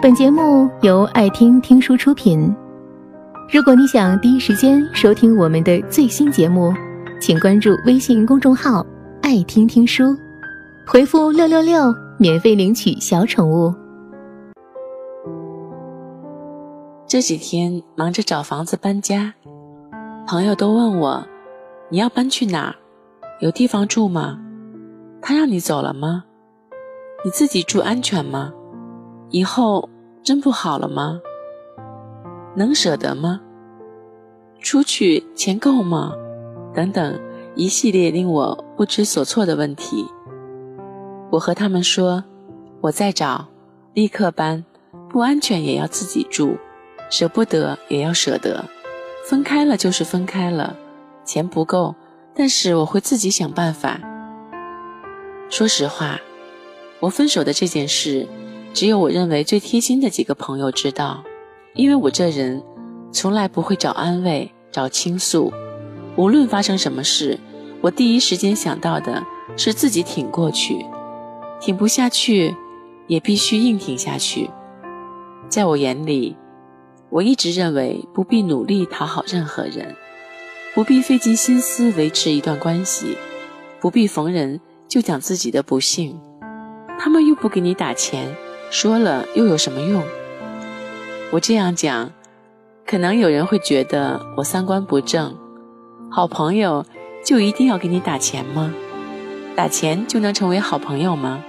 本节目由爱听听书出品。如果你想第一时间收听我们的最新节目，请关注微信公众号“爱听听书”，回复“六六六”免费领取小宠物。这几天忙着找房子搬家，朋友都问我：“你要搬去哪？有地方住吗？他让你走了吗？你自己住安全吗？”以后真不好了吗？能舍得吗？出去钱够吗？等等，一系列令我不知所措的问题。我和他们说，我在找，立刻搬，不安全也要自己住，舍不得也要舍得，分开了就是分开了，钱不够，但是我会自己想办法。说实话，我分手的这件事。只有我认为最贴心的几个朋友知道，因为我这人从来不会找安慰、找倾诉。无论发生什么事，我第一时间想到的是自己挺过去，挺不下去也必须硬挺下去。在我眼里，我一直认为不必努力讨好任何人，不必费尽心思维持一段关系，不必逢人就讲自己的不幸。他们又不给你打钱。说了又有什么用？我这样讲，可能有人会觉得我三观不正。好朋友就一定要给你打钱吗？打钱就能成为好朋友吗？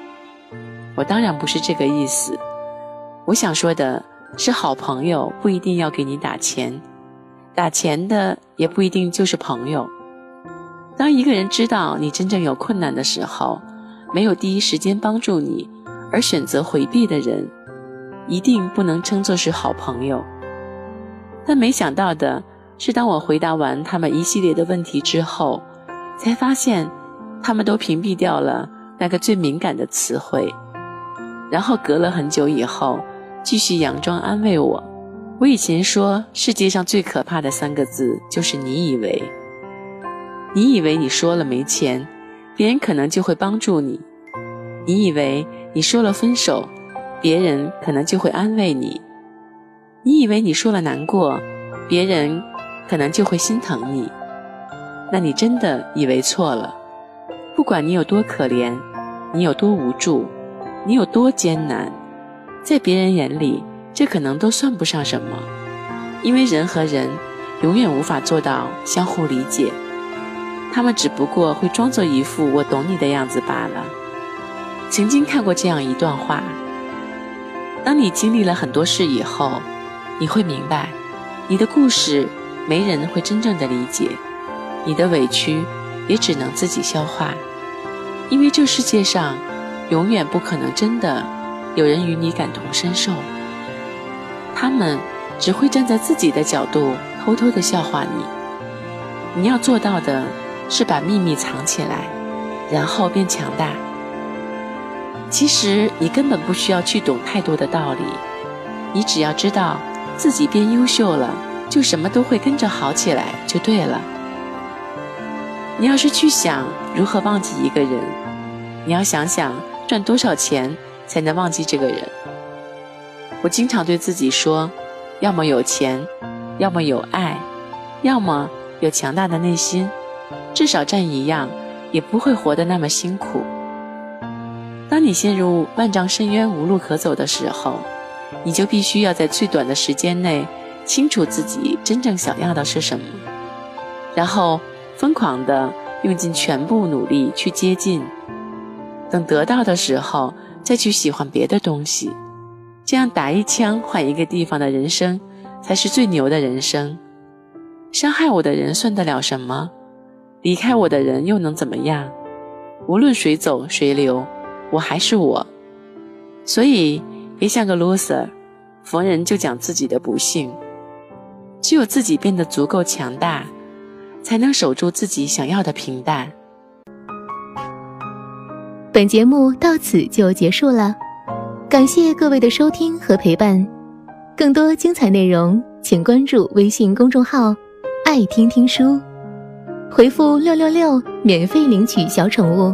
我当然不是这个意思。我想说的是，好朋友不一定要给你打钱，打钱的也不一定就是朋友。当一个人知道你真正有困难的时候，没有第一时间帮助你。而选择回避的人，一定不能称作是好朋友。但没想到的是，当我回答完他们一系列的问题之后，才发现他们都屏蔽掉了那个最敏感的词汇，然后隔了很久以后，继续佯装安慰我。我以前说世界上最可怕的三个字就是“你以为”，你以为你说了没钱，别人可能就会帮助你，你以为。你说了分手，别人可能就会安慰你；你以为你说了难过，别人可能就会心疼你。那你真的以为错了。不管你有多可怜，你有多无助，你有多艰难，在别人眼里，这可能都算不上什么。因为人和人永远无法做到相互理解，他们只不过会装作一副我懂你的样子罢了。曾经看过这样一段话：当你经历了很多事以后，你会明白，你的故事没人会真正的理解，你的委屈也只能自己消化，因为这世界上永远不可能真的有人与你感同身受，他们只会站在自己的角度偷偷的笑话你。你要做到的是把秘密藏起来，然后变强大。其实你根本不需要去懂太多的道理，你只要知道自己变优秀了，就什么都会跟着好起来就对了。你要是去想如何忘记一个人，你要想想赚多少钱才能忘记这个人。我经常对自己说，要么有钱，要么有爱，要么有强大的内心，至少占一样，也不会活得那么辛苦。当你陷入万丈深渊无路可走的时候，你就必须要在最短的时间内清楚自己真正想要的是什么，然后疯狂的用尽全部努力去接近。等得到的时候，再去喜欢别的东西，这样打一枪换一个地方的人生，才是最牛的人生。伤害我的人算得了什么？离开我的人又能怎么样？无论谁走谁留。我还是我，所以别像个 loser，逢人就讲自己的不幸。只有自己变得足够强大，才能守住自己想要的平淡。本节目到此就结束了，感谢各位的收听和陪伴。更多精彩内容，请关注微信公众号“爱听听书”，回复“六六六”免费领取小宠物。